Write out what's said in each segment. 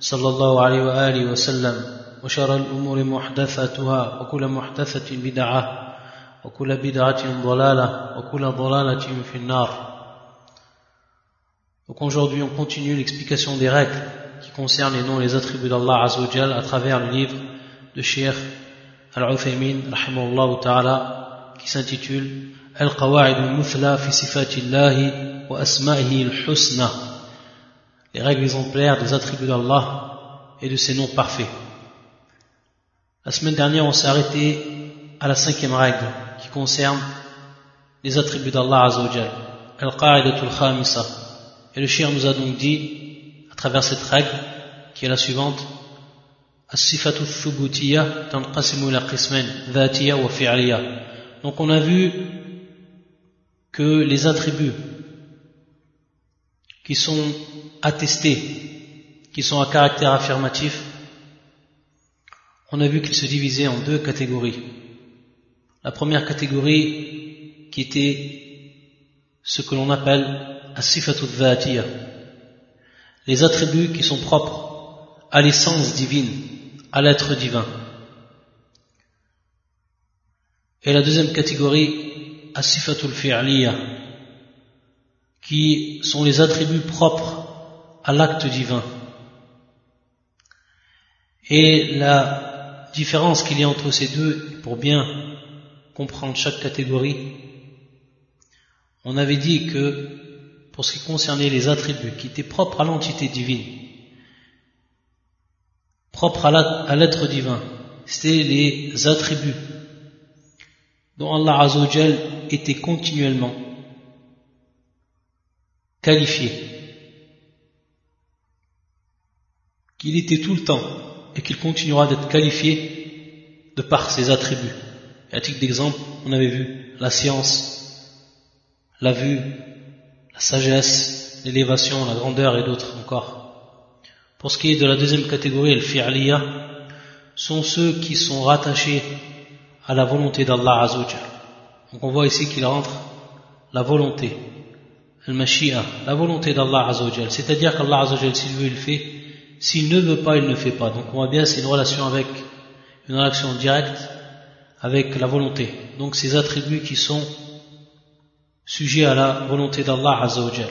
صلى الله عليه وآله وسلم وشر الأمور محدثاتها وكل محدثة بدعة وكل بدعة ضلالة وكل ضلالة في النار Donc aujourd'hui, on continue l'explication des règles qui concernent les noms et les attributs d'Allah Azzawajal à travers le livre de Cheikh Al-Uthaymin, rahimahullah ta'ala, qui s'intitule Al-Qawa'id al-Muthla fi sifatillahi wa asma'ihi al-husna. Les règles exemplaires des attributs d'Allah et de ses noms parfaits. La semaine dernière, on s'est arrêté à la cinquième règle qui concerne les attributs d'Allah Azzawajal. Al-Qa'idatul Khamisa. Et le shir nous a donc dit, à travers cette règle, qui est la suivante. Donc on a vu que les attributs qui sont attestés, qui sont à caractère affirmatif, on a vu qu'ils se divisaient en deux catégories. La première catégorie qui était ce que l'on appelle as-sifatu dhatiya, les attributs qui sont propres à l'essence divine, à l'être divin. Et la deuxième catégorie, as-sifatul fi'liya, qui sont les attributs propres à l'acte divin. Et la différence qu'il y a entre ces deux, pour bien comprendre chaque catégorie, on avait dit que pour ce qui concernait les attributs qui étaient propres à l'entité divine, propres à l'être divin, c'était les attributs dont Allah Azzawajal était continuellement qualifié, qu'il était tout le temps et qu'il continuera d'être qualifié de par ses attributs. Et à titre d'exemple, on avait vu la science, la vue, la sagesse, l'élévation, la grandeur et d'autres encore. Pour ce qui est de la deuxième catégorie, le fi'liya, sont ceux qui sont rattachés à la volonté d'Allah Azzawajal. Donc on voit ici qu'il rentre la volonté, la volonté d'Allah Azzawajal. C'est-à-dire qu'Allah Azzawajal, s'il veut, il fait. S'il ne veut pas, il ne fait pas. Donc on voit bien, c'est une relation avec, une relation directe avec la volonté. Donc ces attributs qui sont sujets à la volonté d'Allah Azzawajal.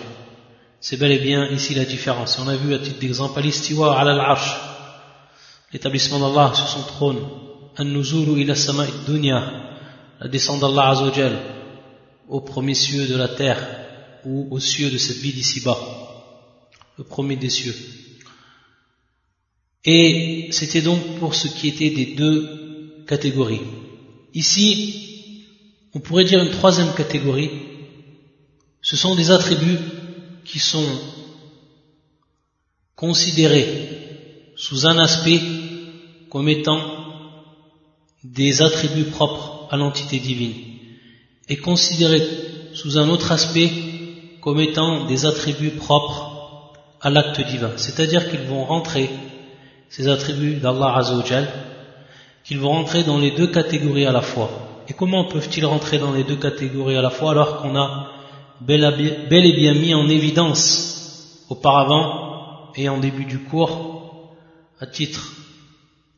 C'est bel et bien ici la différence. On a vu à titre d'exemple, al-istiwa ala al-arsh, l'établissement d'Allah sur son trône. An-nuzulu ila sama'i dunya, la descente d'Allah Azzawajal au premier cieux de la terre ou aux cieux de cette vie d'ici-bas, le premier des cieux. Et c'était donc pour ce qui était des deux catégories. Ici, on pourrait dire une troisième catégorie, ce sont des attributs qui sont considérés sous un aspect comme étant des attributs propres à l'entité divine et considérés sous un autre aspect comme étant des attributs propres à l'acte divin. C'est-à-dire qu'ils vont rentrer, ces attributs d'Allah Azzawajal, qu'ils vont rentrer dans les deux catégories à la fois. Et comment peuvent-ils rentrer dans les deux catégories à la fois alors qu'on a bel et bien mis en évidence auparavant et en début du cours, à titre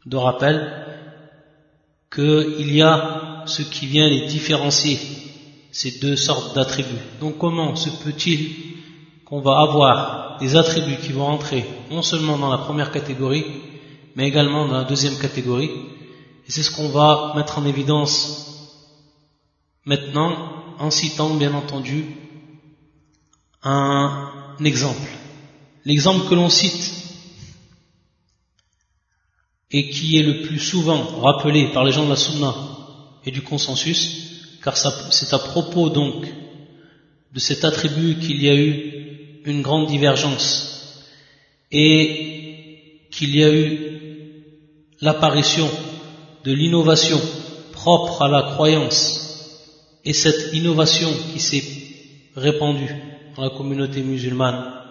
de rappel, qu'il y a ce qui vient les différencier, ces deux sortes d'attributs. Donc comment se peut-il qu'on va avoir des attributs qui vont entrer non seulement dans la première catégorie, mais également dans la deuxième catégorie? Et c'est ce qu'on va mettre en évidence maintenant en citant bien entendu un exemple. L'exemple que l'on cite et qui est le plus souvent rappelé par les gens de la Sunna et du consensus, car c'est à propos donc de cet attribut qu'il y a eu une grande divergence et qu'il y a eu l'apparition de l'innovation propre à la croyance et cette innovation qui s'est répandue dans la communauté musulmane.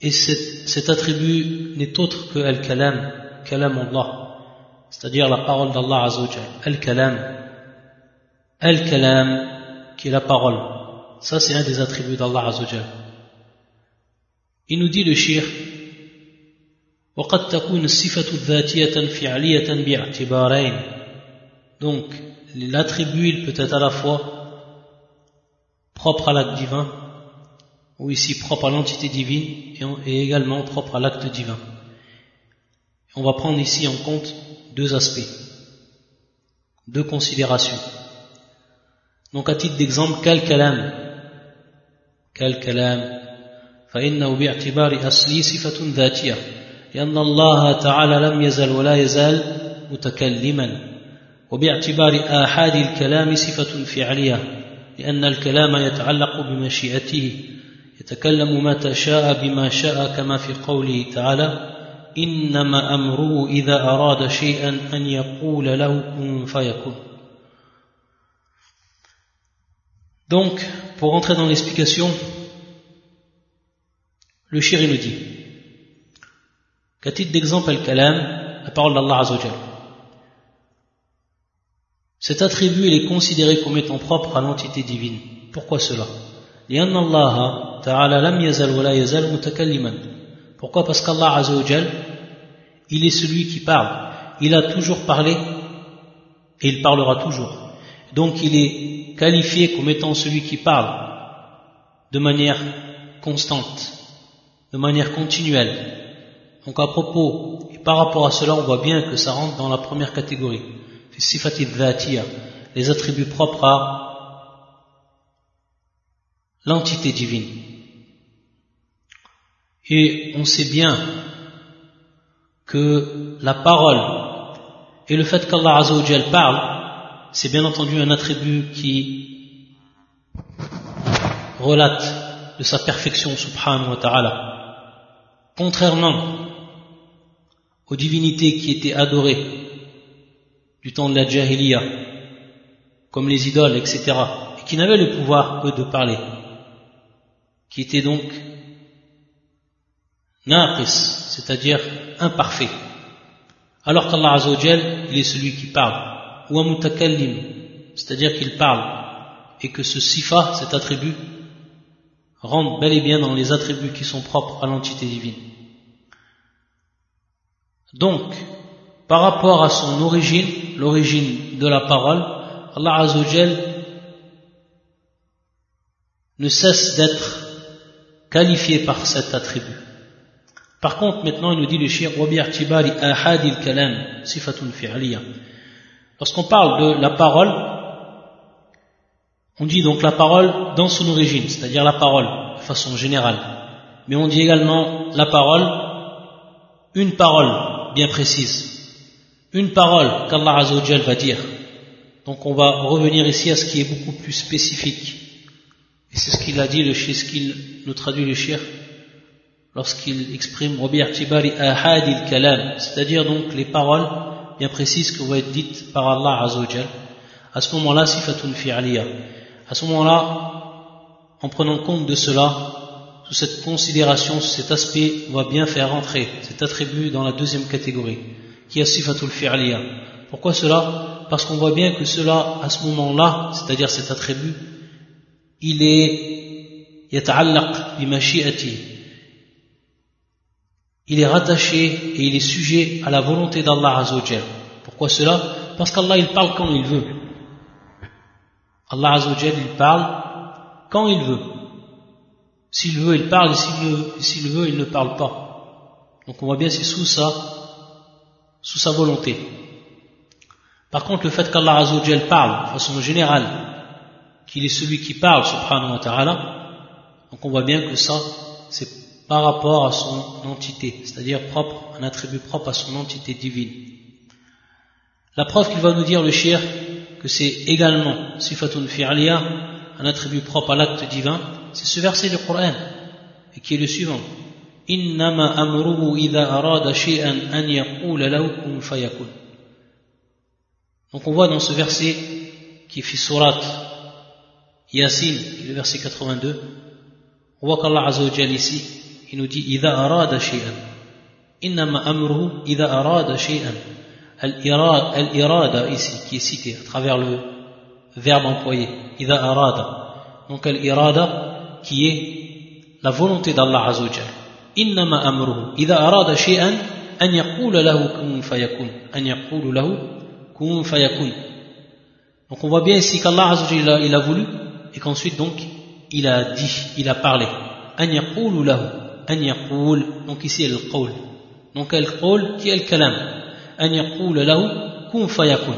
Et cet, attribut n'est autre que Al-Kalam, Kalam Allah, c'est-à-dire la parole d'Allah Azzawajal, Al-Kalam, Al-Kalam, qui est la parole. Ça, c'est un des attributs d'Allah Azzawajal. Il nous dit le shir, وقد تكون الصفة ذاتية فعلية باعتبارين donc l'attribut il peut être à la fois propre à l'acte divin ou ici propre à l'entité divine et également propre à l'acte divin. On va prendre ici en compte deux aspects, deux considérations. Donc à titre d'exemple, quel kalam Quel kalam فإنه باعتبار أصلي صفة ذاتية لأن الله تعالى لم يزل ولا يزال متكلما وباعتبار آحاد الكلام صفة فعلية لأن الكلام يتعلق بمشيئته يتكلم متى شاء بما شاء كما في قوله تعالى إنما أمره إذا أراد شيئا أن يقول له كن فيكون Donc, pour entrer dans l'explication, le shir nous dit qu'à titre d'exemple, al-kalam, la parole d'Allah Azzawajal, cet attribut il est considéré comme étant propre à l'entité divine. Pourquoi cela? Pourquoi? Parce qu'Allah Azzawajal, il est celui qui parle. Il a toujours parlé et il parlera toujours. Donc il est qualifié comme étant celui qui parle de manière constante, de manière continuelle. Donc à propos, et par rapport à cela, on voit bien que ça rentre dans la première catégorie. Les attributs propres à l'entité divine. Et on sait bien que la parole et le fait qu'Allah parle, c'est bien entendu un attribut qui relate de sa perfection subhanahu wa ta'ala. Contrairement aux divinités qui étaient adorées du temps de la Jahiliya, comme les idoles, etc., et qui n'avaient le pouvoir, eux, de parler qui était donc naqis, c'est-à-dire imparfait. Alors qu'Allah Azzawajal, il est celui qui parle, ou mutakallim, c'est-à-dire qu'il parle, et que ce sifa, cet attribut, rentre bel et bien dans les attributs qui sont propres à l'entité divine. Donc, par rapport à son origine, l'origine de la parole, Allah Azzawajal ne cesse d'être qualifié par cet attribut. Par contre, maintenant, il nous dit le shir kalam sifatun Lorsqu'on parle de la parole, on dit donc la parole dans son origine, c'est-à-dire la parole de façon générale. Mais on dit également la parole, une parole bien précise. Une parole qu'Allah Azzawajal va dire. Donc on va revenir ici à ce qui est beaucoup plus spécifique. Et c'est ce qu'il a dit, le ce qu'il nous traduit le shir lorsqu'il exprime c'est-à-dire donc les paroles bien précises qui vont être dites par Allah Azzawajal. À ce moment-là, sifatun fi'aliya. À ce moment-là, en prenant compte de cela, sous cette considération, cet aspect, on va bien faire entrer cet attribut dans la deuxième catégorie, qui est sifatul fi'aliya. Pourquoi cela? Parce qu'on voit bien que cela, à ce moment-là, c'est-à-dire cet attribut, il est yata'allaq bimashi'ati il est rattaché et il est sujet à la volonté d'Allah Azzawajal. Pourquoi cela? Parce qu'Allah il parle quand il veut. Allah Azzawajal il parle quand il veut. S'il veut, il parle, et s'il veut, il ne parle pas. Donc on voit bien c'est sous sa, sous sa volonté. Par contre, le fait qu'Allah Azzawajal parle de façon générale, qu'il est celui qui parle, subhanahu wa ta'ala, donc on voit bien que ça, c'est par rapport à son entité, c'est-à-dire propre, un attribut propre à son entité divine. La preuve qu'il va nous dire le shir, que c'est également sifatun fi'aliya, un attribut propre à l'acte divin, c'est ce verset du Coran, et qui est le suivant. إنما أمره إذا أراد شيئا أن يقول له كن فيكون Donc on voit dans ce verset qui fait surat Yasin, qui est le verset 82, on voit qu'Allah Azza wa ici, il nous dit إذا أراد شيئا إنما أمره إذا أراد شيئا الإرادة ici qui est cité à travers le verbe employé إذا أراد donc الإرادة qui est la volonté d'Allah Azza wa إنما أمره إذا أراد شيئا أن يقول له كن فيكون أن يقول له كن فيكون donc on voit bien ici qu'Allah Azza wa il a voulu et qu'ensuite donc il a dit il a parlé أن يقول له أن يقول donc ici le qawl donc le qawl qui est le kalam أن يقول له كن فيكون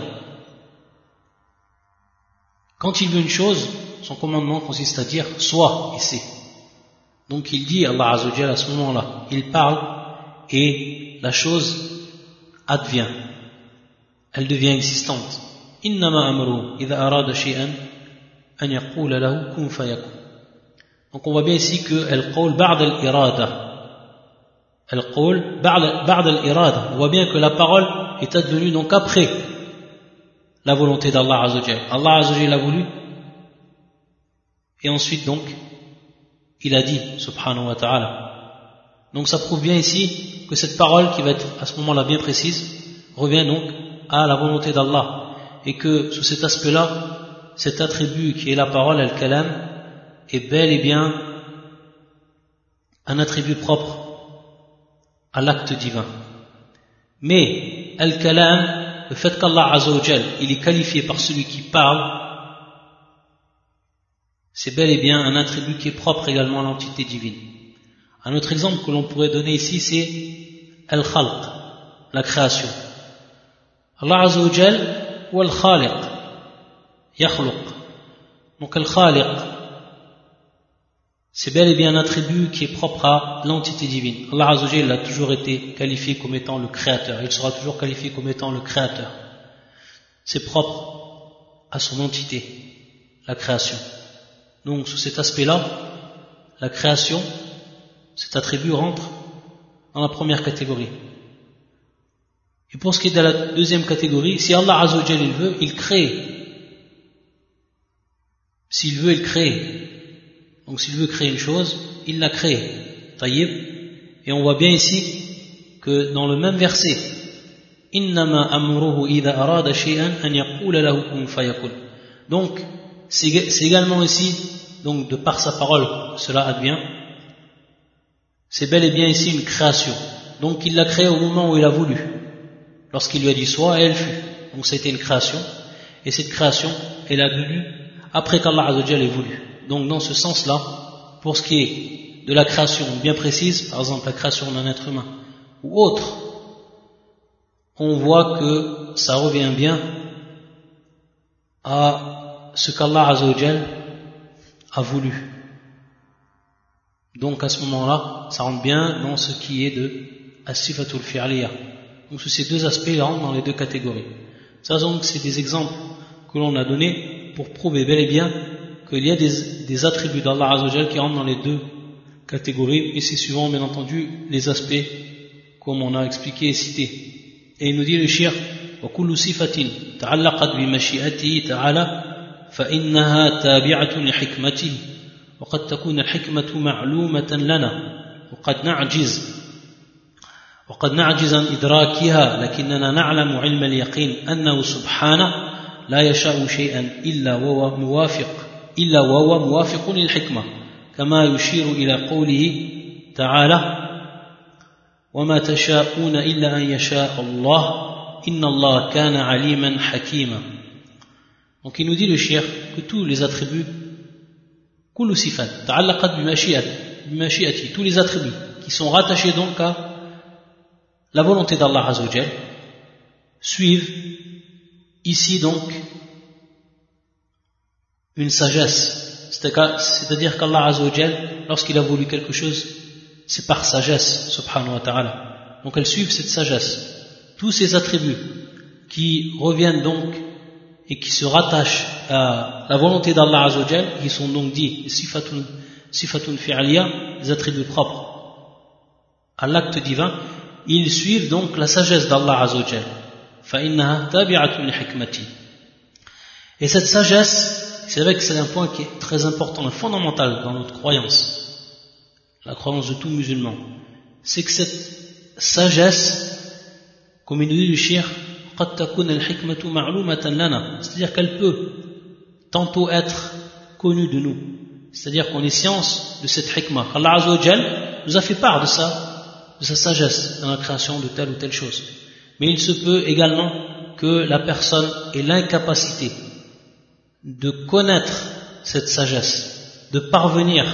quand il veut une chose son commandement consiste à dire soit ici Donc il dit, Allah Azzawajal, à ce moment-là, il parle et la chose advient. Elle devient existante. Innama amru idha arada shay'an an yaqula lahu kun fayakun. donc on voit bien ici que al-qawl ba'd al-irada. Ba'd. On voit bien que la parole est advenue donc après la volonté d'Allah Azzawajal. Allah Azzawajal a voulu et ensuite donc il a dit, subhanahu wa ta'ala. Donc ça prouve bien ici que cette parole qui va être à ce moment-là bien précise revient donc à la volonté d'Allah et que sous cet aspect-là, cet attribut qui est la parole, al-kalam, est bel et bien un attribut propre à l'acte divin. Mais al-kalam, le fait qu'Allah il est qualifié par celui qui parle, c'est bel et bien un attribut qui est propre également à l'entité divine. Un autre exemple que l'on pourrait donner ici, c'est Al-Khalq, la création. Allah Azza wa Jal, ou Al-Khaliq, Yakhluq. Donc Al-Khaliq, c'est bel et bien un attribut qui est propre à l'entité divine. Allah Azza wa Jal a toujours été qualifié comme étant le créateur. Il sera toujours qualifié comme étant le créateur. C'est propre à son entité, la création. Donc, sous cet aspect-là, la création, cet attribut rentre dans la première catégorie. Et pour ce qui est de la deuxième catégorie, si Allah Azzawajal il veut, il crée. S'il veut, il crée. Donc s'il veut créer une chose, il la crée. Taïb. Et on voit bien ici que dans le même verset, Donc, c'est également ici, donc de par sa parole, cela advient. C'est bel et bien ici une création. Donc il l'a créé au moment où il a voulu. Lorsqu'il lui a dit soit, elle fut. Donc c'était une création. Et cette création, elle a venu après qu'Allah ait voulu. Donc dans ce sens-là, pour ce qui est de la création bien précise, par exemple la création d'un être humain ou autre, on voit que ça revient bien à ce qu'Allah Azzawajal a voulu. Donc à ce moment-là, ça rentre bien dans ce qui est de Asifatul Fi'aliya. Donc ces deux aspects rentrent dans les deux catégories. Ça donc c'est des exemples que l'on a donnés pour prouver bel et bien qu'il y a des, des attributs d'Allah Azzawajal qui rentrent dans les deux catégories et c'est suivant bien entendu les aspects comme on a expliqué et cité. Et il nous dit le shir وكل صفة تعلقت بمشيئته تعالى فإنها تابعة لحكمته وقد تكون الحكمة معلومة لنا وقد نعجز وقد نعجز عن إدراكها لكننا نعلم علم اليقين أنه سبحانه لا يشاء شيئا إلا وهو موافق إلا وهو موافق للحكمة كما يشير إلى قوله تعالى وما تشاءون إلا أن يشاء الله إن الله كان عليما حكيما Donc il nous dit le shir que tous les attributs, tous les attributs qui sont rattachés donc à la volonté d'Allah Azzawajal, suivent ici donc une sagesse. C'est-à-dire qu'Allah Azzawajal, lorsqu'il a voulu quelque chose, c'est par sagesse, subhanahu wa ta'ala. Donc elles suivent cette sagesse. Tous ces attributs qui reviennent donc et qui se rattachent à la volonté d'Allah Azzawajal, qui sont donc dits sifatun, sifatun fi'aliya, des attributs propres à l'acte divin, ils suivent donc la sagesse d'Allah Azzawajal. Et cette sagesse, c'est vrai que c'est un point qui est très important et fondamental dans notre croyance, la croyance de tout musulman, c'est que cette sagesse, comme il nous dit le shir, c'est-à-dire qu'elle peut tantôt être connue de nous, c'est-à-dire qu'on est science de cette hikmah. Allah Azzawajal nous a fait part de ça, de sa sagesse dans la création de telle ou telle chose. Mais il se peut également que la personne ait l'incapacité de connaître cette sagesse, de parvenir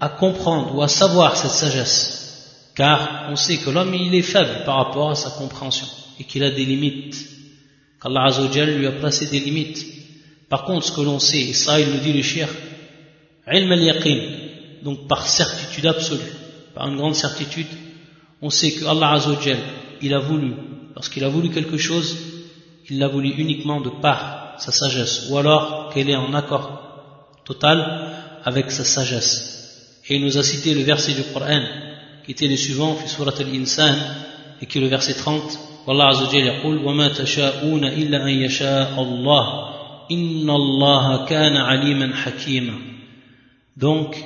à comprendre ou à savoir cette sagesse, car on sait que l'homme il est faible par rapport à sa compréhension et qu'il a des limites, qu'Allah Azzawajal lui a placé des limites. Par contre, ce que l'on sait, et ça il nous dit le shir, ilm al-yaqin, donc par certitude absolue, par une grande certitude, on sait que Allah Azzawajal, il a voulu lorsqu'il a voulu quelque chose, il l'a voulu uniquement de par sa sagesse, ou alors qu'elle est en accord total avec sa sagesse. Et il nous a cité le verset du Coran, qui était le suivant, fi surat al-insan, et qui est le verset 30, Wallah Azza yaqul, وَمَا تَشَاءُونَ إِلَّا أَن يَشَاءَ اللَّهُ إِنَّ اللَّهَ كَانَ عَلِيمًا حَكِيمًا Donc,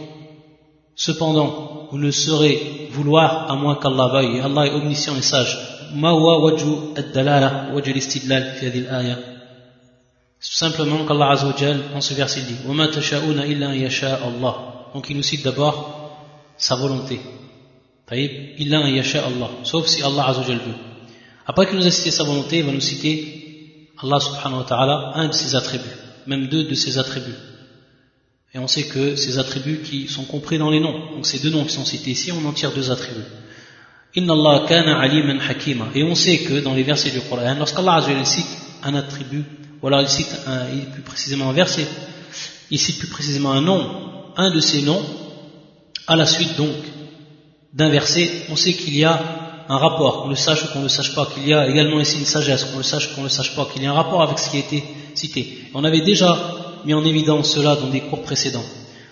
cependant, vous ne saurez vouloir à moins qu'Allah veuille, Allah est omniscient et sage. ما هو وجه الدلالة وجه الاستدلال في هذه الآية Simplement qu'Allah Azzawajal, en ce verset dit Allah. Donc il nous cite d'abord sa volonté. Allah. Sauf si Allah Azzawajal veut. Après qu'il nous a cité sa volonté, il va nous citer Allah subhanahu wa ta'ala, un de ses attributs, même deux de ses attributs. Et on sait que ces attributs qui sont compris dans les noms, donc ces deux noms qui sont cités ici, on en tire deux attributs. Inna Allah kana aliman hakima. Et on sait que dans les versets du Coran, lorsqu'Allah cite un attribut ou alors il cite plus précisément un verset, il cite plus précisément un nom, un de ces noms, à la suite donc d'un verset, on sait qu'il y a un rapport, qu'on le sache ou qu'on ne le sache pas, qu'il y a également ici une sagesse, qu'on le sache ou qu'on ne le sache pas, qu'il y a un rapport avec ce qui a été cité. On avait déjà mis en évidence cela dans des cours précédents.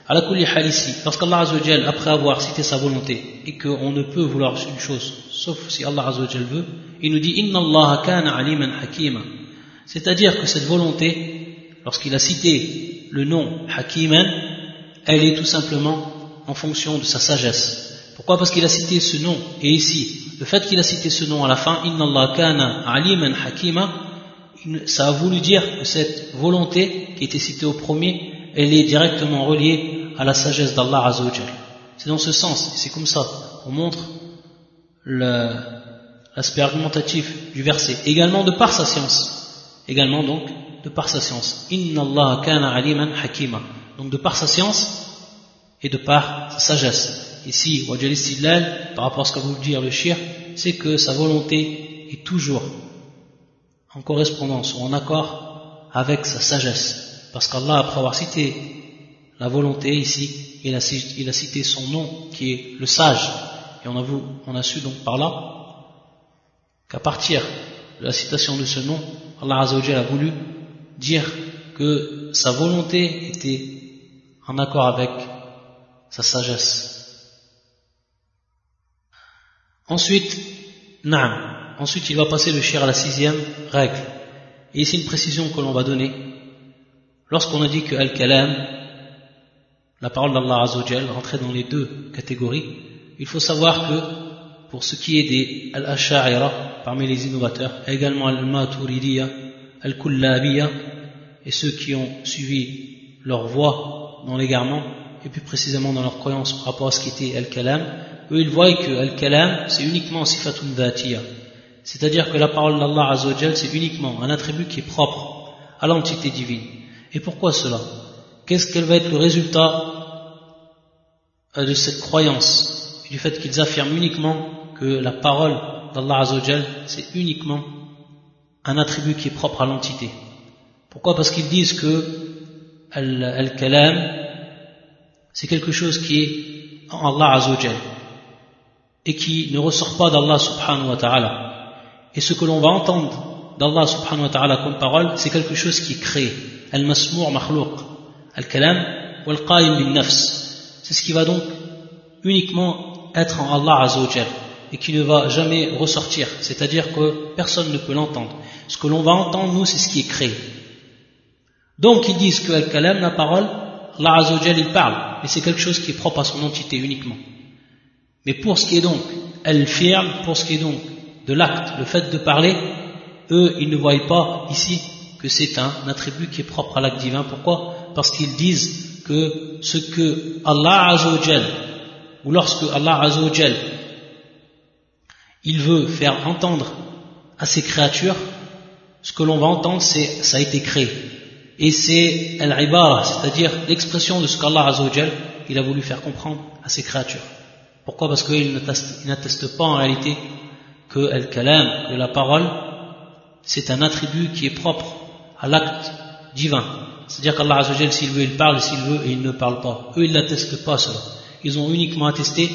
À la ici, lorsqu'Allah Azzawajal, après avoir cité sa volonté, et qu'on ne peut vouloir une chose, sauf si Allah Azzawajal veut, il nous dit Inna Allah kana aliman hakima. C'est-à-dire que cette volonté, lorsqu'il a cité le nom Hakiman, elle est tout simplement en fonction de sa sagesse. Pourquoi? Parce qu'il a cité ce nom, et ici, le fait qu'il a cité ce nom à la fin, Inna Allah kana aliman hakima, ça a voulu dire que cette volonté qui était citée au premier, elle est directement reliée à la sagesse d'Allah Azzawajal. C'est dans ce sens, c'est comme ça qu'on montre l'aspect argumentatif du verset. Également de par sa science. Également donc de par sa science. Inna Allah kana aliman hakima. Donc de par sa science et de par sa sagesse. Ici, Wajal par rapport à ce qu'a voulu dire le shir, c'est que sa volonté est toujours en correspondance ou en accord avec sa sagesse. Parce qu'Allah, après avoir cité la volonté ici, il a, cité son nom qui est le sage. Et on a, vu, on a su donc par là qu'à partir de la citation de ce nom, Allah Azzawajal a voulu dire que sa volonté était en accord avec sa sagesse. Ensuite, naam. Ensuite, il va passer le shir à la sixième règle. Et ici, une précision que l'on va donner. Lorsqu'on a dit que Al-Kalam, la parole d'Allah Azzawajal rentrait dans les deux catégories, il faut savoir que pour ce qui est des Al-Asha'ira, parmi les innovateurs, également Al-Maturidiya, Al-Kullabiya, et ceux qui ont suivi leur voie dans l'égarement, et plus précisément dans leur croyance par rapport à ce qui était Al-Kalam, eux ils voient que Al-Kalam c'est uniquement Sifatun Dhatiya. C'est-à-dire que la parole d'Allah Azzawajal c'est uniquement un attribut qui est propre à l'entité divine. Et pourquoi cela? Qu'est-ce qu'elle va être le résultat euh, de cette croyance, du fait qu'ils affirment uniquement que la parole d'Allah Azzawajal, c'est uniquement un attribut qui est propre à l'entité. Pourquoi? Parce qu'ils disent que Al-Kalam, c'est quelque chose qui est en Allah Azzawajal et qui ne ressort pas d'Allah subhanahu wa ta'ala. Et ce que l'on va entendre d'Allah subhanahu wa ta'ala comme parole, c'est quelque chose qui est créé. Al-Masmur makhlouq. Al-Kalam wal-Qaim bin-Nafs. C'est ce qui va donc uniquement être en Allah Azzawajal. Et qui ne va jamais ressortir, c'est-à-dire que personne ne peut l'entendre. Ce que l'on va entendre, nous, c'est ce qui est créé. Donc ils disent que Al-Kalam, la parole, Allah Azzawajal, il parle, mais c'est quelque chose qui est propre à son entité uniquement. Mais pour ce qui est donc Al-Fi'l, pour ce qui est donc de l'acte, le fait de parler, eux, ils ne voient pas ici que c'est un attribut qui est propre à l'acte divin. Pourquoi? Parce qu'ils disent que ce que Allah Azzawajal, ou lorsque Allah Azzawajal, il veut faire entendre à ses créatures, ce que l'on va entendre, c'est ça a été créé. Et c'est al-ibara, c'est-à-dire l'expression de ce qu'Allah Azzawajal, il a voulu faire comprendre à ses créatures. Pourquoi? Parce qu'il n'atteste pas en réalité que al-kalam, que la parole, c'est un attribut qui est propre à l'acte divin. C'est-à-dire qu'Allah Azzawajal, s'il veut, il parle, s'il veut, et il ne parle pas. Eux, ils n'attestent pas cela. Ils ont uniquement attesté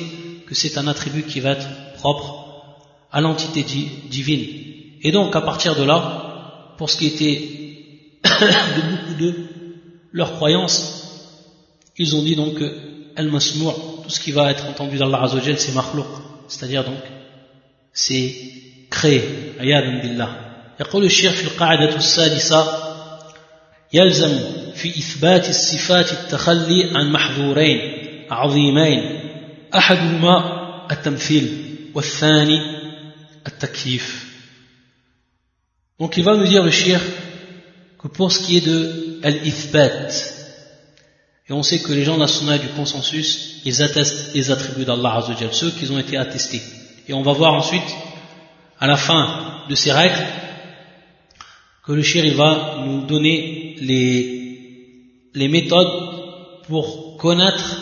que c'est un attribut qui va être propre à l'entité divine. Et donc, à partir de là, pour ce qui était de beaucoup de leurs croyances, ils ont dit donc que Al-Masmou' tout ce qui va être entendu d'Allah Azzawajal, c'est makhlouq, c'est-à-dire donc, c'est créé. Ayadun billah. يقول الشيخ في القاعدة السادسة يلزم في إثبات الصفات التخلي عن محظورين عظيمين أحدهما التمثيل والثاني donc il va nous dire le shir que pour ce qui est de Al-Ithbat, et on sait que les gens nationaux du consensus, ils attestent les attributs d'Allah Azzawajal, ceux qui ont été attestés. Et on va voir ensuite, à la fin de ces règles, que le shir il va nous donner les, les méthodes pour connaître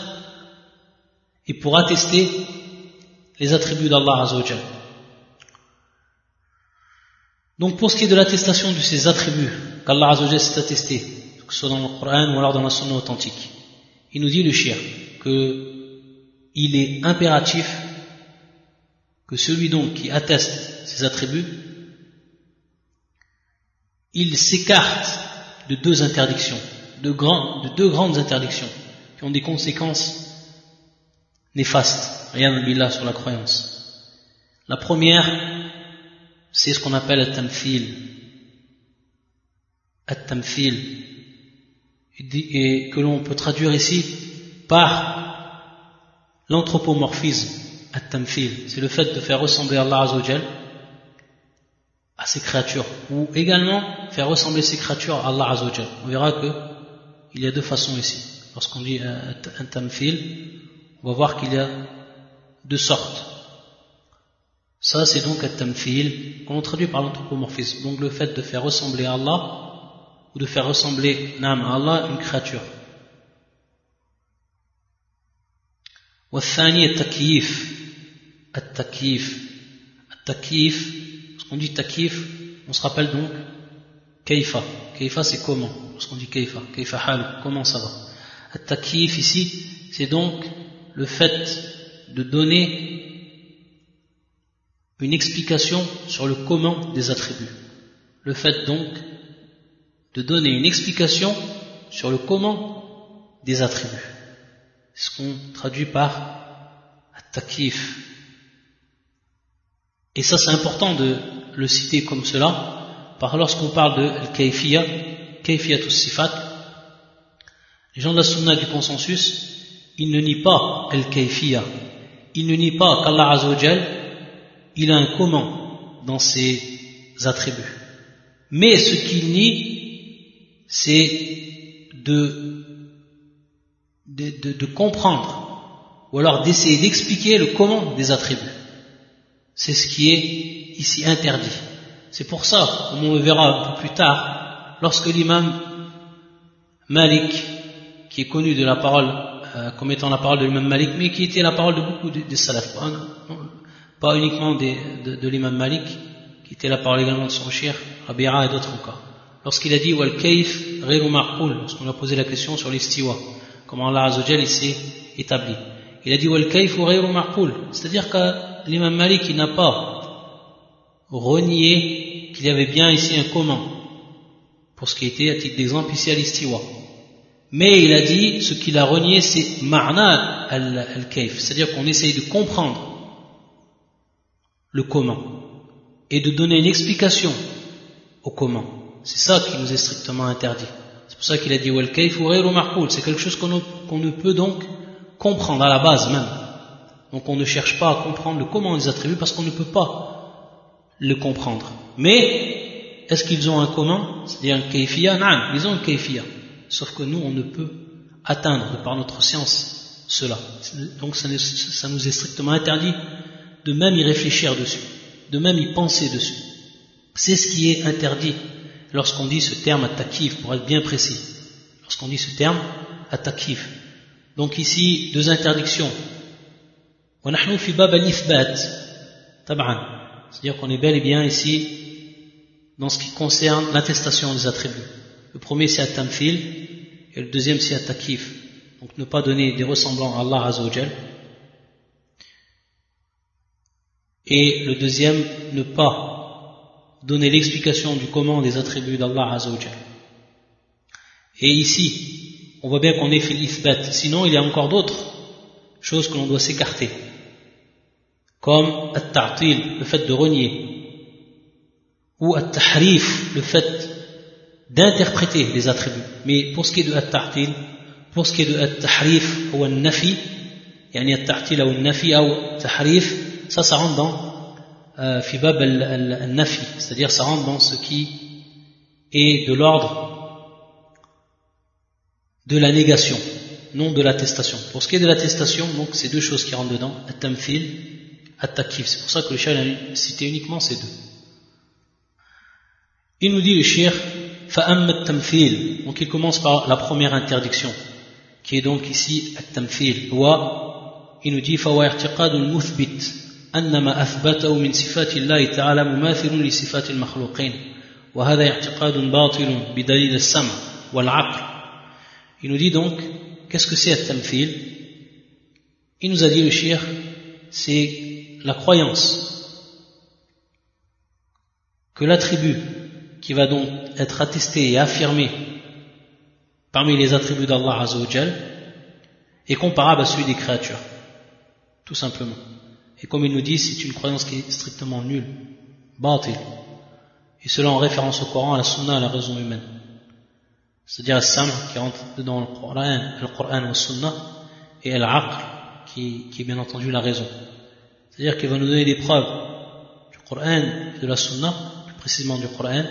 et pour attester les attributs d'Allah Azzawajal. Donc pour ce qui est de l'attestation de ces attributs qu'Allah Azzawajal s'est attesté, que ce soit dans le Coran ou alors dans la Sunna authentique, il nous dit le shir que il est impératif que celui donc qui atteste ces attributs, il s'écarte de deux interdictions, de, de deux grandes interdictions qui ont des conséquences néfastes, rien billah sur la croyance. La première, c'est ce qu'on appelle le tamfil. At-tamfil. Et que l'on peut traduire ici par l'anthropomorphisme. At-tamfil. C'est le fait de faire ressembler Allah Azzawajal à ses créatures. Ou également faire ressembler ses créatures à Allah Azzawajal. On verra que il y a deux façons ici. Lorsqu'on dit un tamfil, on va voir qu'il y a deux sortes. Ça, c'est donc un tamfil, qu'on traduit par l'anthropomorphisme. Donc le fait de faire ressembler à Allah, ou de faire ressembler nam à Allah une créature. والثاني التكييف التكييف التكييف qu'on dit takif on se rappelle donc kaifa kaifa c'est comment lorsqu'on dit kaifa kaifa hal comment ça va التكييف ici c'est donc le fait de donner une explication sur le comment des attributs. Le fait donc de donner une explication sur le comment des attributs. C'est ce qu'on traduit par takif. Et ça c'est important de le citer comme cela, que lorsqu'on parle de al-kayfiyya, kayfiyatus sifat, les gens de la sunna du consensus, ils ne nient pas al-kayfiyya, ils ne nient pas qu'Allah Azzawajal il a un comment dans ses attributs. Mais ce qu'il nie, c'est de, de, de, comprendre, ou alors d'essayer d'expliquer le comment des attributs. C'est ce qui est ici interdit. C'est pour ça, comme on le verra un peu plus tard, lorsque l'imam Malik, qui est connu de la parole, euh, comme étant la parole de l'imam Malik, mais qui était la parole de beaucoup de, salafs, pas uniquement de, l'imam Malik, qui était la parole également de son cher, Rabi'a et d'autres encore. Lorsqu'il a dit wal ghayru ma'qul, lorsqu'on a posé la question sur l'istiwa, comment Allah Azzawajal s'est établi. Il a dit wal ghayru ma'qul, c'est-à-dire que l'imam Malik n'a pas renié qu'il y avait bien ici un comment, pour ce qui était à titre d'exemple ici à l'istiwa. Mais il a dit ce qu'il a renié c'est ma'na al-kayf, c'est-à-dire qu'on essaye de comprendre le comment et de donner une explication au comment. C'est ça qui nous est strictement interdit. C'est pour ça qu'il a dit c'est quelque chose qu'on ne peut donc comprendre à la base même. Donc on ne cherche pas à comprendre le comment des attributs parce qu'on ne peut pas le comprendre. Mais est-ce qu'ils ont un comment? C'est-à-dire un kayfiya? Non, ils ont un kayfiya. Sauf que nous, on ne peut atteindre par notre science cela. Donc ça, nous est strictement interdit de même y réfléchir dessus, de même y penser dessus. C'est ce qui est interdit lorsqu'on dit ce terme atakif, pour être bien précis. Lorsqu'on dit ce terme atakif. Donc ici, deux interdictions. C'est-à-dire qu'on est bel et bien ici dans ce qui concerne l'attestation des attributs. Le premier c'est at-tamfil et le deuxième c'est at-takif. Donc ne pas donner des ressemblants à Allah Azzawajal. Et le deuxième, ne pas donner l'explication du comment des attributs d'Allah Azzawajal. Et ici, on voit bien qu'on est l'ithbat. Sinon, il y a encore d'autres choses que l'on doit s'écarter. Comme at-ta'til, le fait de renier ou at-tahrif, le fait d'interpréter les attributs. Mais pour ce qui est de at-ta'til, pour ce qui est de at-tahrif ou al-nafi, yani at-ta'til ou al-nafi ou tahrif, ça, ça rentre dans euh, Fibab al-Nafi, c'est-à-dire ça rentre dans ce qui est de l'ordre de la négation, non de l'attestation. Pour ce qui est de l'attestation, donc c'est deux choses qui rentrent dedans, at-tamthil, at-takif. C'est pour ça que le shah a cité uniquement ces deux. Il nous dit le shir, fa'am tamthil. Donc il commence par la première interdiction, qui est donc ici at-tamthil. Wa, il nous dit fa'wa irtiqad al-muthbit. أن ما أثبته من صفات الله تعالى مماثل لصفات المخلوقين وهذا اعتقاد باطل بدليل السمع والعقل Il nous dit donc, qu'est-ce que c'est at-tamfil Il nous a dit le shir, c'est la croyance que l'attribut qui va donc être attesté et affirmé parmi les attributs d'Allah Azzawajal est comparable à celui des créatures, tout simplement. Et comme il nous dit, c'est une croyance qui est strictement nulle, batil. Et cela en référence au Coran, à la Sunna, à la raison humaine. C'est-à-dire Sam qui rentre dans le Coran, le Coran la Sunna, et Al-Aql qui, qui est bien entendu la raison. C'est-à-dire qu'il va nous donner des preuves du Coran de la Sunna, plus précisément du Coran,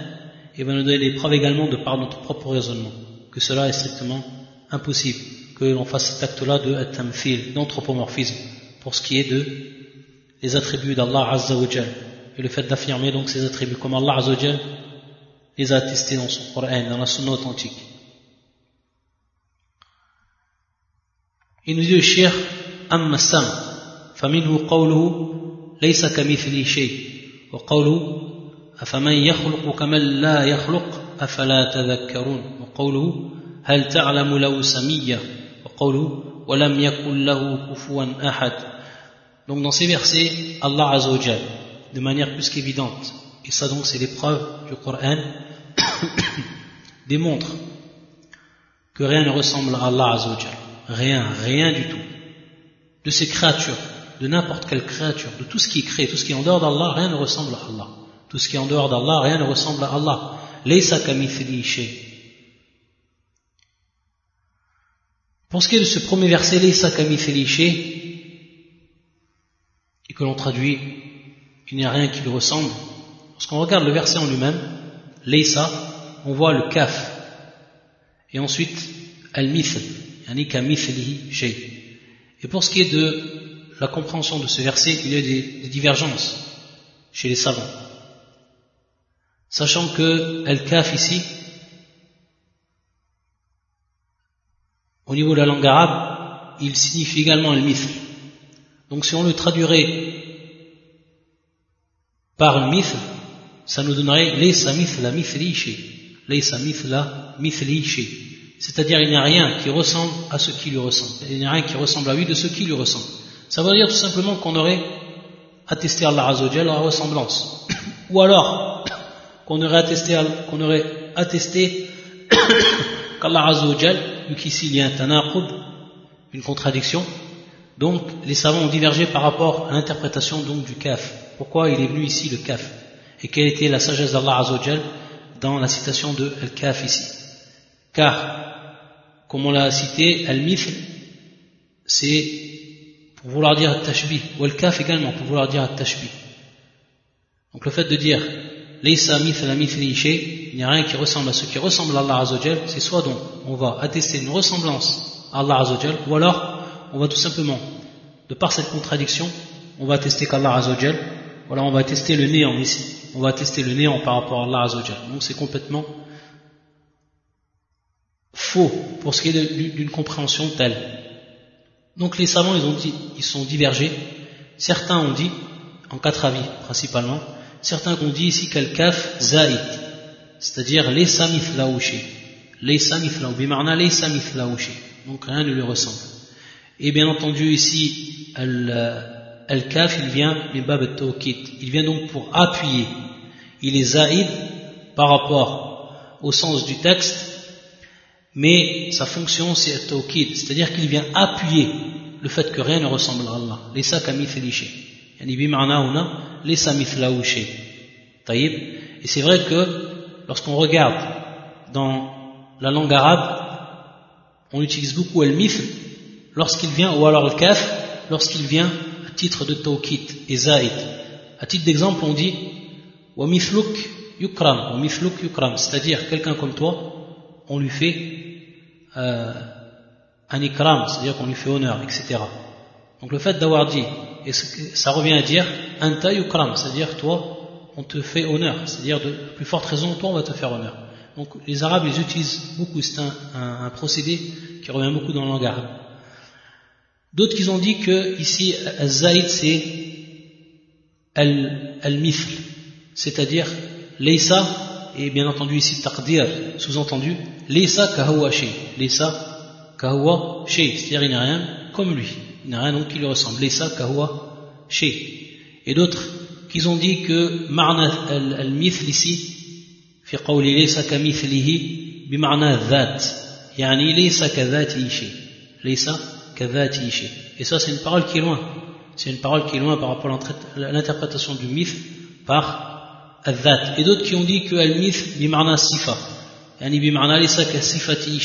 et va nous donner des preuves également de par notre propre raisonnement, que cela est strictement impossible, que l'on fasse cet acte-là de tamfil, d'anthropomorphisme, pour ce qui est de les attributs d'Allah Azza wa et le fait d'affirmer donc ces attributs comme Allah Azza wa les a attestés dans son Coran, dans la sunna authentique. Il nous dit le shir, أما السمع فمنه قوله ليس كمثله شيء وقوله أفمن يخلق كمن لا يخلق أفلا تذكرون وقوله هل تعلم له سمية وقوله ولم يكن له كفوا أحد Donc dans ces versets, Allah Azzawajal, de manière plus qu'évidente, et ça donc c'est l'épreuve du Coran, démontre que rien ne ressemble à Allah Azzawajal. Rien, rien du tout. De ces créatures, de n'importe quelle créature, de tout ce qui est créé, tout ce qui est en dehors d'Allah, rien ne ressemble à Allah. Tout ce qui est en dehors d'Allah, rien ne ressemble à Allah. Pour ce qui est de ce premier verset, et que l'on traduit, il n'y a rien qui lui ressemble. Lorsqu'on regarde le verset en lui-même, Leisa, on voit le kaf, et ensuite al-mithl. Et pour ce qui est de la compréhension de ce verset, il y a des divergences chez les savants. Sachant que Al-Kaf ici, au niveau de la langue arabe, il signifie également Al-Mithl. Donc si on le traduirait par le mithl, ça nous donnerait Laysa mithla mithli Laysa mithla C'est-à-dire il n'y a rien qui ressemble à ce qui lui ressemble. Il n'y a rien qui ressemble à lui de ce qui lui ressemble. Ça veut dire tout simplement qu'on aurait attesté à Allah Azzawajal la ressemblance. Ou alors, qu'on aurait attesté, qu'on aurait attesté qu'Allah Azzawajal, vu qu'ici il y a un tanaqud, une contradiction, Donc, les savants ont divergé par rapport à l'interprétation donc du kaf. Pourquoi il est venu ici le kaf? Et quelle était la sagesse d'Allah Azzawajal dans la citation de al-kaf ici? Car, comme on l'a cité, al-mithl, c'est pour vouloir dire tashbih, ou al-kaf également pour vouloir dire tashbih. Donc le fait de dire Laysa mithla mithli il n'y a rien qui ressemble à ce qui ressemble à Allah Azzawajal, c'est soit donc on va attester une ressemblance à Allah Azzawajal, ou alors on va tout simplement, de par cette contradiction, on va tester qu'Allah Azzawajal, voilà, on va tester le néant ici. On va tester le néant par rapport à Allah Azzawajal. Donc c'est complètement faux pour ce qui est d'une compréhension telle. Donc les savants, ils sont divergés. Certains ont dit, en quatre avis principalement, certains ont dit ici kaf zaït, c'est-à-dire les samith laouché. Les samith laouché, les samith laouché. Donc rien ne lui ressemble. Et bien entendu ici, al-kaf, il vient il vient donc pour appuyer. Il est zaïd par rapport au sens du texte, mais sa fonction c'est al-tawkid, c'est-à-dire qu'il vient appuyer le fait que rien ne ressemble à Allah. Laysa kamithli shay. Yani shay. Et c'est vrai que lorsqu'on regarde dans la langue arabe, on utilise beaucoup al-mithl lorsqu'il vient, ou alors le kaf, lorsqu'il vient à titre de tawkit et zaïd. À titre d'exemple, on dit wa mifluk yukram, wa mifluk yukram, c'est-à-dire quelqu'un comme toi, on lui fait euh, un ikram, c'est-à-dire qu'on lui fait honneur, etc. Donc le fait d'avoir dit, et ça revient à dire anta yukram, c'est-à-dire toi, on te fait honneur, c'est-à-dire de plus forte raison, toi, on va te faire honneur. Donc les Arabes, ils utilisent beaucoup, c'est un, un, procédé qui revient beaucoup dans le langage. D'autres qui ont dit que ici, Zaïd c'est al-mithl, c'est-à-dire Leisa, et bien entendu ici taqdir, sous-entendu, Leisa kahawa shay, Leisa kahawa shay, c'est-à-dire il n'y a rien comme lui, il n'y a rien donc qui lui ressemble, Leisa kahawa shay. Et d'autres qui ont dit que ma'na al-mithl ici, في قول ليس كمثله بمعنى الذات يعني ليس كذاته شيء ليس et ça, c'est une parole qui est loin. C'est une parole qui est loin par rapport à l'interprétation du mythe par al Et d'autres qui ont dit que al-myth bima'na sifa. Yani bima'na laysa ka sifati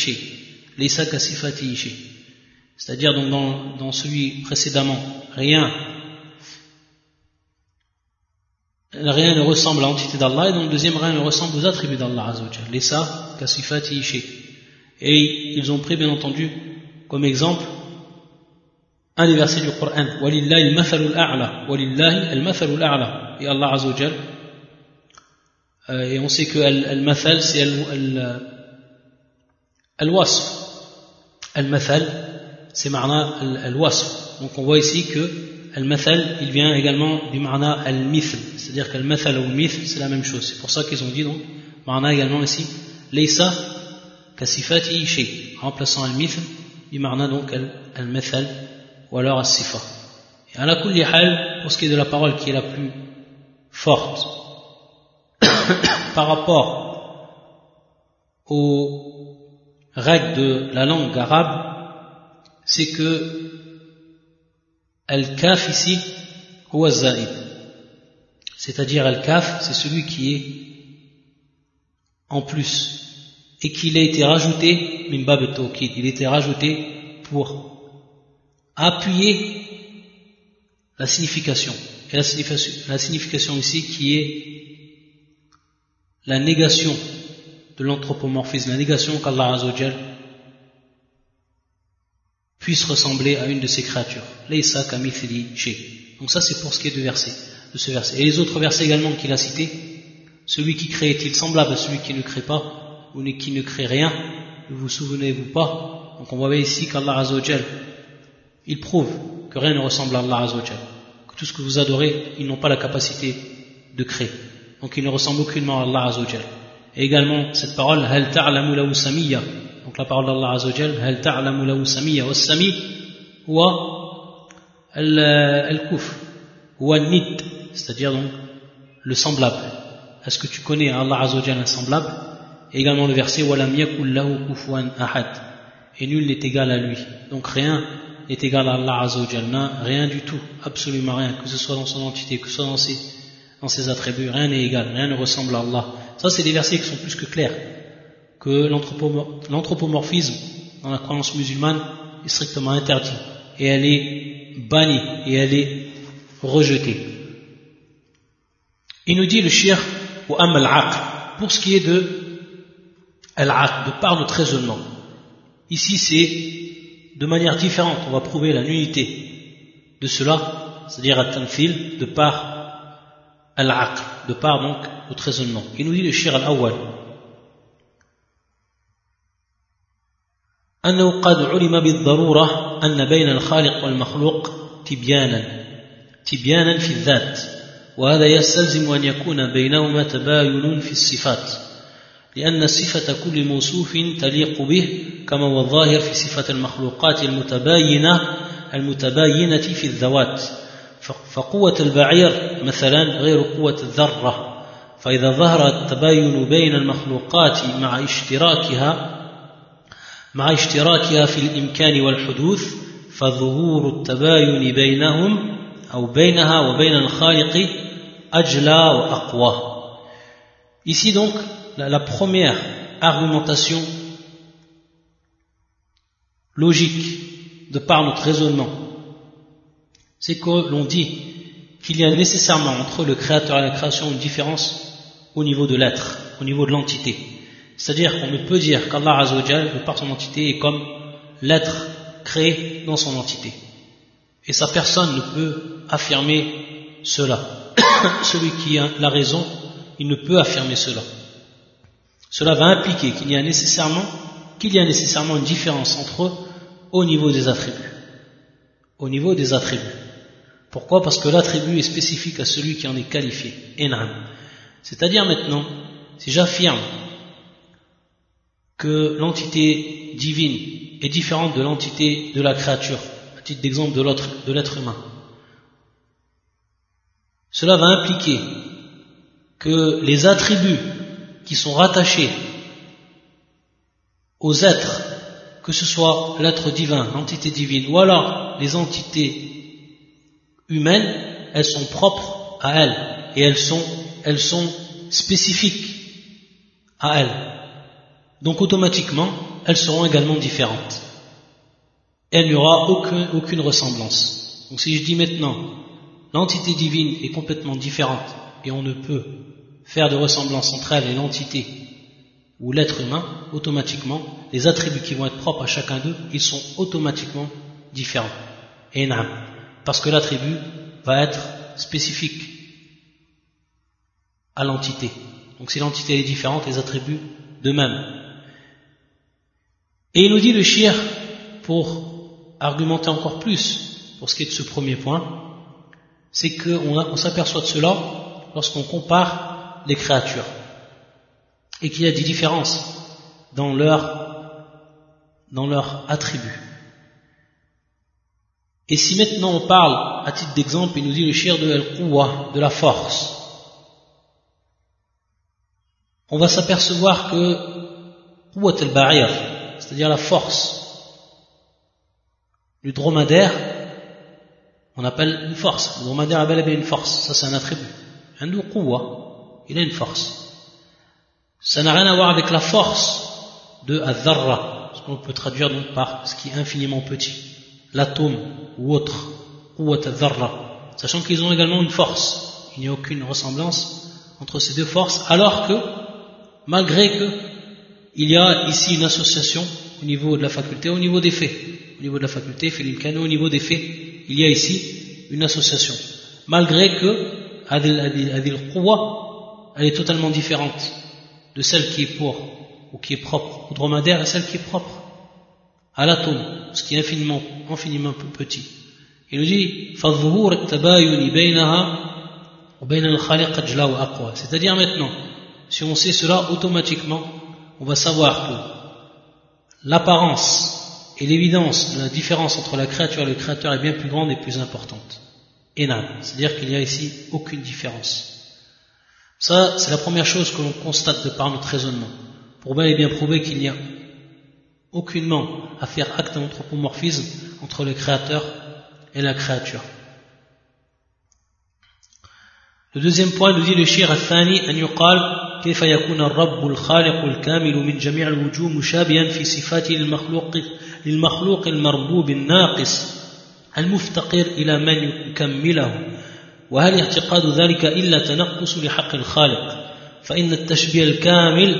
C'est-à-dire donc dans, celui précédemment, rien rien ne ressemble à l'entité d'Allah et dans le deuxième rien ne ressemble aux attributs d'Allah Azzawajal. Sifati Et ils ont pris bien entendu comme exemple un des versets du Coran et Allah Azzawajal euh, et on sait que al-mathal c'est al-wasf. Al-mathal c'est marna al-wasf. Donc on voit ici que al-mathal il vient également du marna al-mithl. C'est-à-dire qu'al-mathal ou al-mithl c'est la même chose. C'est pour ça qu'ils ont dit donc marna également ici laysa kasifati shay. Remplaçant al-mithl du marna donc al-mathal ou alors as-sifa. Et à la hal, pour ce qui est de la parole qui est la plus forte par rapport aux règles de la langue arabe, c'est que al-kaf ici, ou C'est-à-dire al-kaf, c'est celui qui est en plus et qu'il a été rajouté, il a été rajouté pour appuyer la signification. Et la signification, ici qui est la négation de l'anthropomorphisme, la négation qu'Allah Azzawajal puisse ressembler à une de ses créatures. Donc ça c'est pour ce qui est de, verset, ce verset. Et les autres versets également qu'il a cités, celui qui crée est-il semblable à celui qui ne crée pas, ou qui ne crée rien, ne vous souvenez-vous pas? Donc on voit ici qu'Allah il prouve que rien ne ressemble à Allah Azzawajal, que tout ce que vous adorez, ils n'ont pas la capacité de créer. Donc ils ne ressemblent aucunement à Allah Azzawajal. Et également cette parole, Hal ta'lamu lahu samiyya. Donc la parole d'Allah Azzawajal, Hal ta'lamu lahu samiyya. Wa sami, wa al-kuf, wa nid, c'est-à-dire donc le semblable. Est-ce que tu connais Allah Azzawajal un semblable? Et également le verset, Wa lam yakul lahu ahad. Et nul n'est égal à lui. Donc rien est égal à Allah rien du tout, absolument rien, que ce soit dans son entité, que ce soit dans ses, dans ses attributs, rien n'est égal, rien ne ressemble à Allah. Ça, c'est des versets qui sont plus que clairs, que l'anthropomorphisme dans la croyance musulmane est strictement interdit, et elle est bannie, et elle est rejetée. Il nous dit le shir ou am al pour ce qui est de al de par notre raisonnement. Ici, c'est de manière différente, on va prouver la nullité de cela, c'est-à-dire at-tanfil, de par al-aql, de par donc notre raisonnement. Il nous dit le shir al-awwal. أنه قد علم بالضرورة أن بين الخالق والمخلوق تبيانا تبيانا في الذات وهذا يستلزم أن يكون بينهما تباين في الصفات لأن صفة كل موصوف تليق به كما هو الظاهر في صفة المخلوقات المتباينة المتباينة في الذوات. فقوة البعير مثلا غير قوة الذرة. فإذا ظهر التباين بين المخلوقات مع اشتراكها مع اشتراكها في الإمكان والحدوث فظهور التباين بينهم أو بينها وبين الخالق أجلى وأقوى. Ici donc, la, première argumentation logique de par notre raisonnement, c'est que l'on dit qu'il y a nécessairement entre le créateur et la création une différence au niveau de l'être, au niveau de l'entité. C'est-à-dire qu'on ne peut dire qu'Allah Azzawajal, de par son entité, est comme l'être créé dans son entité. Et sa personne ne peut affirmer cela. Celui qui a la raison, il ne peut affirmer cela. Cela va impliquer qu'il y a nécessairement qu'il y a nécessairement une différence entre eux au niveau des attributs. Au niveau des attributs. Pourquoi? Parce que l'attribut est spécifique à celui qui en est qualifié. Enam. C'est-à-dire maintenant, si j'affirme que l'entité divine est différente de l'entité de la créature, à titre d'exemple de l'être humain, cela va impliquer que les attributs qui sont rattachés aux êtres, que ce soit l'être divin, l'entité divine, ou alors les entités humaines, elles sont propres à elles et elles sont, elles sont spécifiques à elles. Donc automatiquement, elles seront également différentes. Et il n'y aura aucun, aucune ressemblance. Donc si je dis maintenant, l'entité divine est complètement différente et on ne peut faire de ressemblance entre elle et l'entité ou l'être humain, automatiquement, les attributs qui vont être propres à chacun d'eux, ils sont automatiquement différents. Et parce que l'attribut va être spécifique à l'entité. Donc si l'entité est différente, les attributs de même. Et il nous dit le shir, pour argumenter encore plus pour ce qui est de ce premier point, c'est qu'on s'aperçoit de cela lorsqu'on compare les créatures et qu'il y a des différences dans leur, dans attribut. Et si maintenant on parle, à titre d'exemple, il nous dit le shir de la force, on va s'apercevoir que Quwwat al c'est-à-dire la force du dromadaire, on appelle une force. Le dromadaire a une force, ça c'est un attribut. Un il a une force. Ça n'a rien à voir avec la force de Adharra, ce qu'on peut traduire donc par ce qui est infiniment petit, l'atome ou autre, ou Adharra, sachant qu'ils ont également une force. Il n'y a aucune ressemblance entre ces deux forces, alors que, malgré que, il y a ici une association au niveau de la faculté, au niveau des faits. Au niveau de la faculté, au niveau des faits, il y a ici une association. Malgré que, Adil Quwa, elle est totalement différente de celle qui est pour ou qui est propre au dromadaire et celle qui est propre à l'atome, ce qui est infiniment, infiniment plus petit. Il nous dit c'est-à-dire maintenant, si on sait cela automatiquement, on va savoir que l'apparence et l'évidence de la différence entre la créature et le créateur est bien plus grande et plus importante. C'est-à-dire qu'il n'y a ici aucune différence. Ça, c'est la première chose que l'on constate de par notre raisonnement, pour bien et bien prouver qu'il n'y a aucunement à faire acte d'anthropomorphisme entre le créateur et la créature. Le deuxième point nous dit le shir الثاني أن يقال كيف يكون الرب الخالق الكامل من جميع الوجوه مشابها في صفاته للمخلوق للمخلوق المربوب الناقص المفتقر إلى من يكمله وهل اعتقاد ذلك إلا تنقص لحق الخالق فإن التشبيه الكامل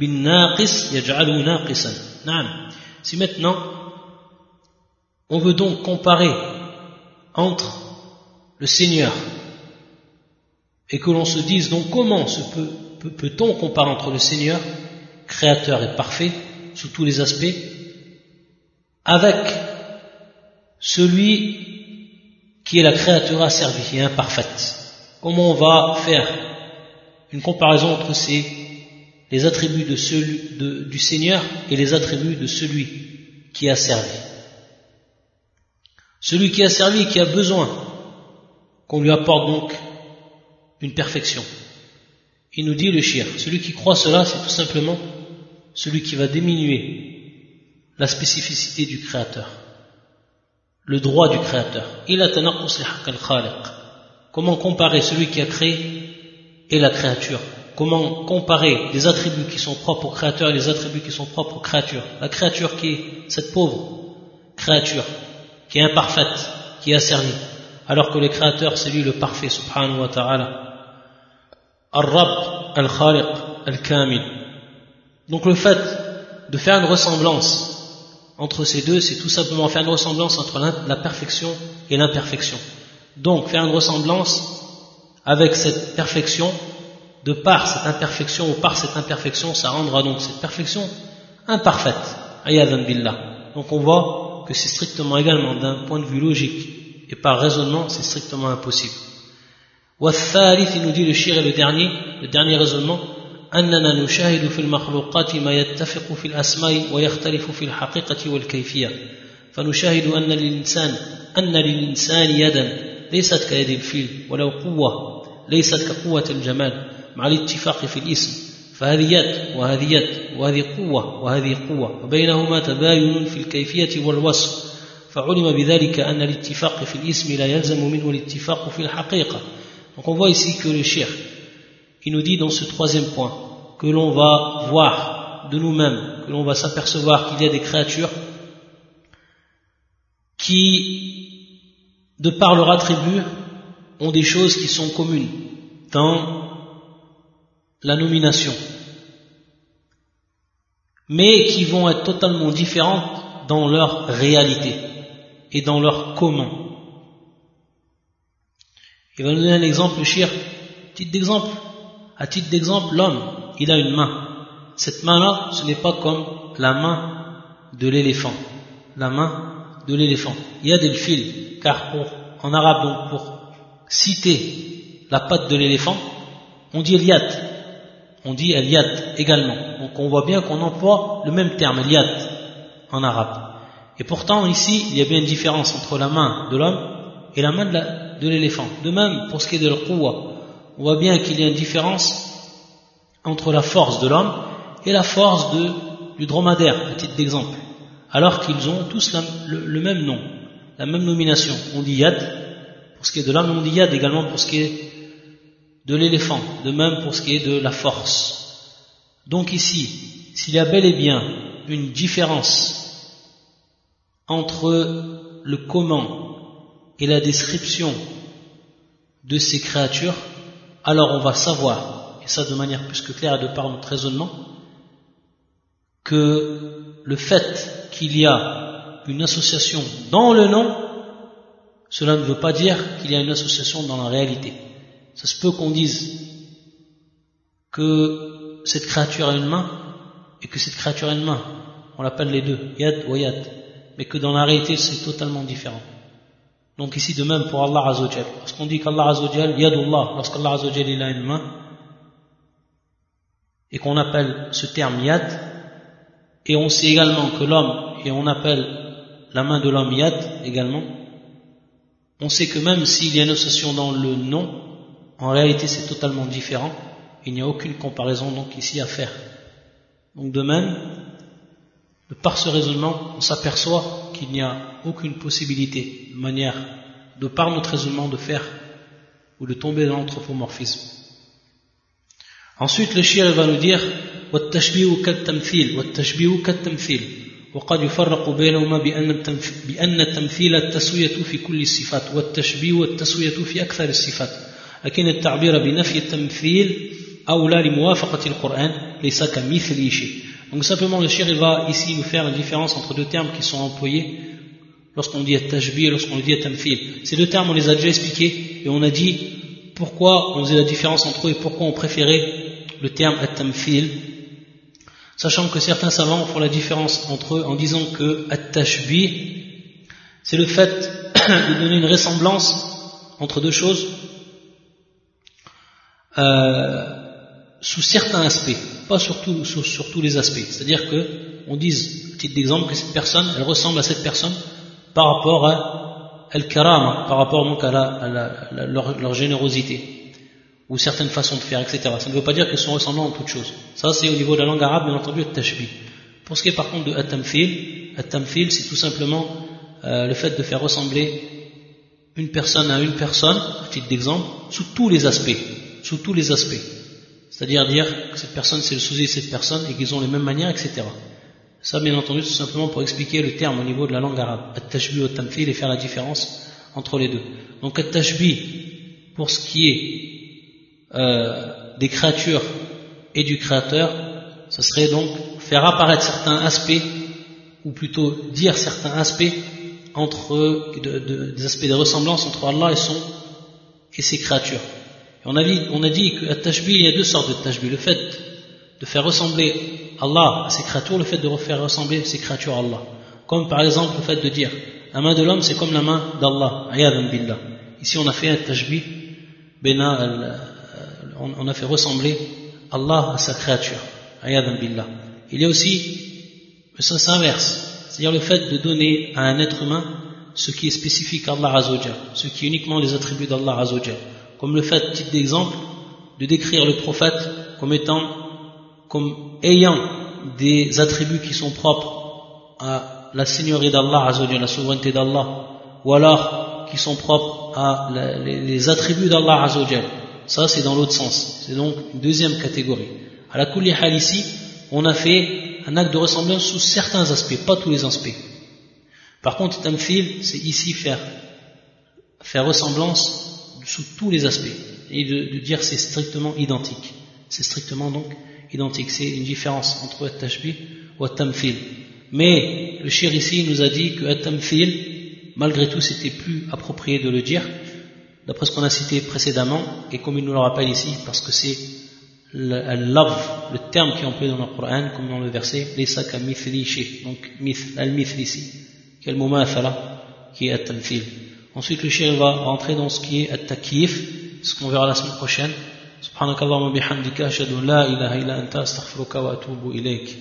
بالناقص يجعله ناقصا نعم Si maintenant on veut donc comparer entre le Seigneur et que l'on se dise donc comment se peut, peut-on comparer entre le Seigneur, créateur et parfait, sous tous les aspects, avec celui qui est la créature asservie et imparfaite. Comment on va faire une comparaison entre ces, les attributs de celui, du Seigneur et les attributs de celui qui a servi? Celui qui a servi et qui a besoin qu'on lui apporte donc une perfection. Il nous dit le shir, celui qui croit cela, c'est tout simplement celui qui va diminuer la spécificité du Créateur, le droit du Créateur. Il a Comment comparer celui qui a créé et la créature? Comment comparer les attributs qui sont propres au Créateur et les attributs qui sont propres aux créatures? La créature qui est cette pauvre créature, qui est imparfaite, qui est asservie, alors que le Créateur, c'est lui le parfait, subhanahu wa ta'ala. Al-Rabb, Al-Khaliq, Al-Kamil. Donc le fait de faire une ressemblance entre ces deux, c'est tout simplement faire une ressemblance entre la perfection et l'imperfection. Donc, faire une ressemblance avec cette perfection, de par cette imperfection ou par cette imperfection, ça rendra donc cette perfection imparfaite. Ayadan billah. Donc, on voit que c'est strictement également d'un point de vue logique et par raisonnement, c'est strictement impossible. Wathalith, il nous dit le shir et le dernier, le dernier raisonnement, أننا نشاهد في المخلوقات ما يتفق في الأسماء ويختلف في الحقيقة والكيفية. فنشاهد أن للإنسان أن للإنسان يدا ليست كيد الفيل ولو قوة ليست كقوة الجمال مع الاتفاق في الاسم. فهذه يد وهذه يد وهذه قوة وهذه قوة وبينهما تباين في الكيفية والوصف. فعلم بذلك أن الاتفاق في الاسم لا يلزم منه الاتفاق في الحقيقة. Donc on voit ici que le shirk, il nous dit dans ce troisième point, que l'on va voir de nous-mêmes, que l'on va s'apercevoir qu'il y a des créatures qui, de par leur attribut, ont des choses qui sont communes dans la nomination, mais qui vont être totalement différentes dans leur réalité et dans leur comment. Il va nous donner un exemple, Shir. Titre d'exemple. À titre d'exemple, l'homme, il a une main. Cette main-là, ce n'est pas comme la main de l'éléphant. La main de l'éléphant. Il y a des fils, car en arabe, pour citer la patte de l'éléphant, on dit Eliat. On dit Eliat également. Donc on voit bien qu'on emploie le même terme, Eliat, en arabe. Et pourtant, ici, il y a bien une différence entre la main de l'homme et la main de l'éléphant. De même, pour ce qui est de l'quwa, on voit bien qu'il y a une différence entre la force de l'homme et la force du dromadaire, à titre d'exemple. Alors qu'ils ont tous le, même nom, la même nomination. On dit yad, pour ce qui est de l'homme, on dit yad également pour ce qui est de l'éléphant, de même pour ce qui est de la force. Donc ici, s'il y a bel et bien une différence entre le comment et la description de ces créatures, alors on va savoir, et ça de manière plus que claire de par notre raisonnement, que le fait qu'il y a une association dans le nom, cela ne veut pas dire qu'il y a une association dans la réalité. Ça se peut qu'on dise que cette créature a une main et que cette créature a une main. On l'appelle les deux, yad ou yad. Mais que dans la réalité c'est totalement différent. Donc ici de même pour Allah Azzawajal. Lorsqu'on dit qu'Allah Azzawajal, Yadullah, lorsqu'Allah Azzawajal il a une main, et qu'on appelle ce terme Yad, et on sait également que l'homme, et on appelle la main de l'homme Yad également, on sait que même s'il y a une association dans le nom, en réalité c'est totalement différent, il n'y a aucune comparaison donc ici à faire. Donc de même, par ce raisonnement, on s'aperçoit qu'il n'y a aucune possibilité, de manière, de par notre raisonnement, de faire ou de tomber dans l'anthropomorphisme. Ensuite, le shir va nous dire والتشبيه كالتمثيل والتشبيه كالتمثيل وقد يفرق بينهما بأن بأن التمثيل التسوية في كل الصفات والتشبيه والتسوية في أكثر الصفات لكن التعبير بنفي التمثيل أولى لموافقة القرآن ليس كمثل شيء donc simplement le shir va ici nous faire une différence entre deux termes qui sont employés lorsqu'on dit at-tashbih et lorsqu'on dit at-tamthil. Ces deux termes on les a déjà expliqués et on a dit pourquoi on faisait la différence entre eux et pourquoi on préférait le terme at-tamthil sachant que certains savants font la différence entre eux en disant que at-tashbih c'est le fait de donner une ressemblance entre deux choses euh, sous certains aspects pas sur, tous les aspects. C'est-à-dire que on dise, titre d'exemple, que cette personne, elle ressemble à cette personne par rapport à al-karama, par rapport donc à, leur, générosité ou certaines façons de faire, etc. Ça ne veut pas dire qu'elles sont ressemblantes en toutes choses. Ça, c'est au niveau de la langue arabe, bien entendu, tashbih. Pour ce qui est par contre de at-tamfil, at-tamfil, c'est tout simplement euh, le fait de faire ressembler une personne à une personne, titre d'exemple, sous tous les aspects, sous tous les aspects. C'est-à-dire dire que cette personne c'est le souci de cette personne et qu'ils ont les mêmes manières, etc. Ça, bien entendu, c'est simplement pour expliquer le terme au niveau de la langue arabe. At-tashbih at-tamthil et faire la différence entre les deux. Donc, at-tashbih, pour ce qui est euh, des créatures et du créateur, ce serait donc faire apparaître certains aspects, ou plutôt dire certains aspects entre des aspects de ressemblance entre Allah et son et ses créatures on a dit, on a dit tashbih, il y a deux sortes de tashbih. Le fait de faire ressembler Allah à ses créatures, le fait de faire ressembler ses créatures à Allah. Comme par exemple le fait de dire la main de l'homme c'est comme la main d'Allah. billah. Ici on a fait un tashbih, euh, on a fait ressembler Allah à sa créature. billah. Il y a aussi le sens inverse, c'est-à-dire le fait de donner à un être humain ce qui est spécifique à Allah Azzawajal, ce qui est uniquement les attributs d'Allah Azzawajal comme le fait, titre d'exemple, de décrire le prophète comme étant, comme ayant des attributs qui sont propres à la seigneurie d'Allah, à la souveraineté d'Allah, ou alors qui sont propres à les, attributs d'Allah Ça, c'est dans l'autre sens. C'est donc une deuxième catégorie. À la Kulli Hal ici, on a fait un acte de ressemblance sous certains aspects, pas tous les aspects. Par contre, Tamfil, c'est ici faire, faire ressemblance sous tous les aspects et de, dire c'est strictement identique. C'est strictement donc identique. C'est une différence entre at-tashbih ou at-tamthil. Mais le shir ici nous a dit que at-tamthil, malgré tout, c'était plus approprié de le dire, d'après ce qu'on a cité précédemment, et comme il nous le rappelle ici, parce que c'est le, terme qui est employé dans le Coran, comme dans le verset, donc al-mithli ici, qui est qui est at-tamthil? Ensuite, le chien va rentrer dans ce qui est at-takif, ce qu'on verra la semaine prochaine. سبحانك اللهم وبحمدك أشهد أن لا إله إلا أنت أستغفرك وأتوب إليك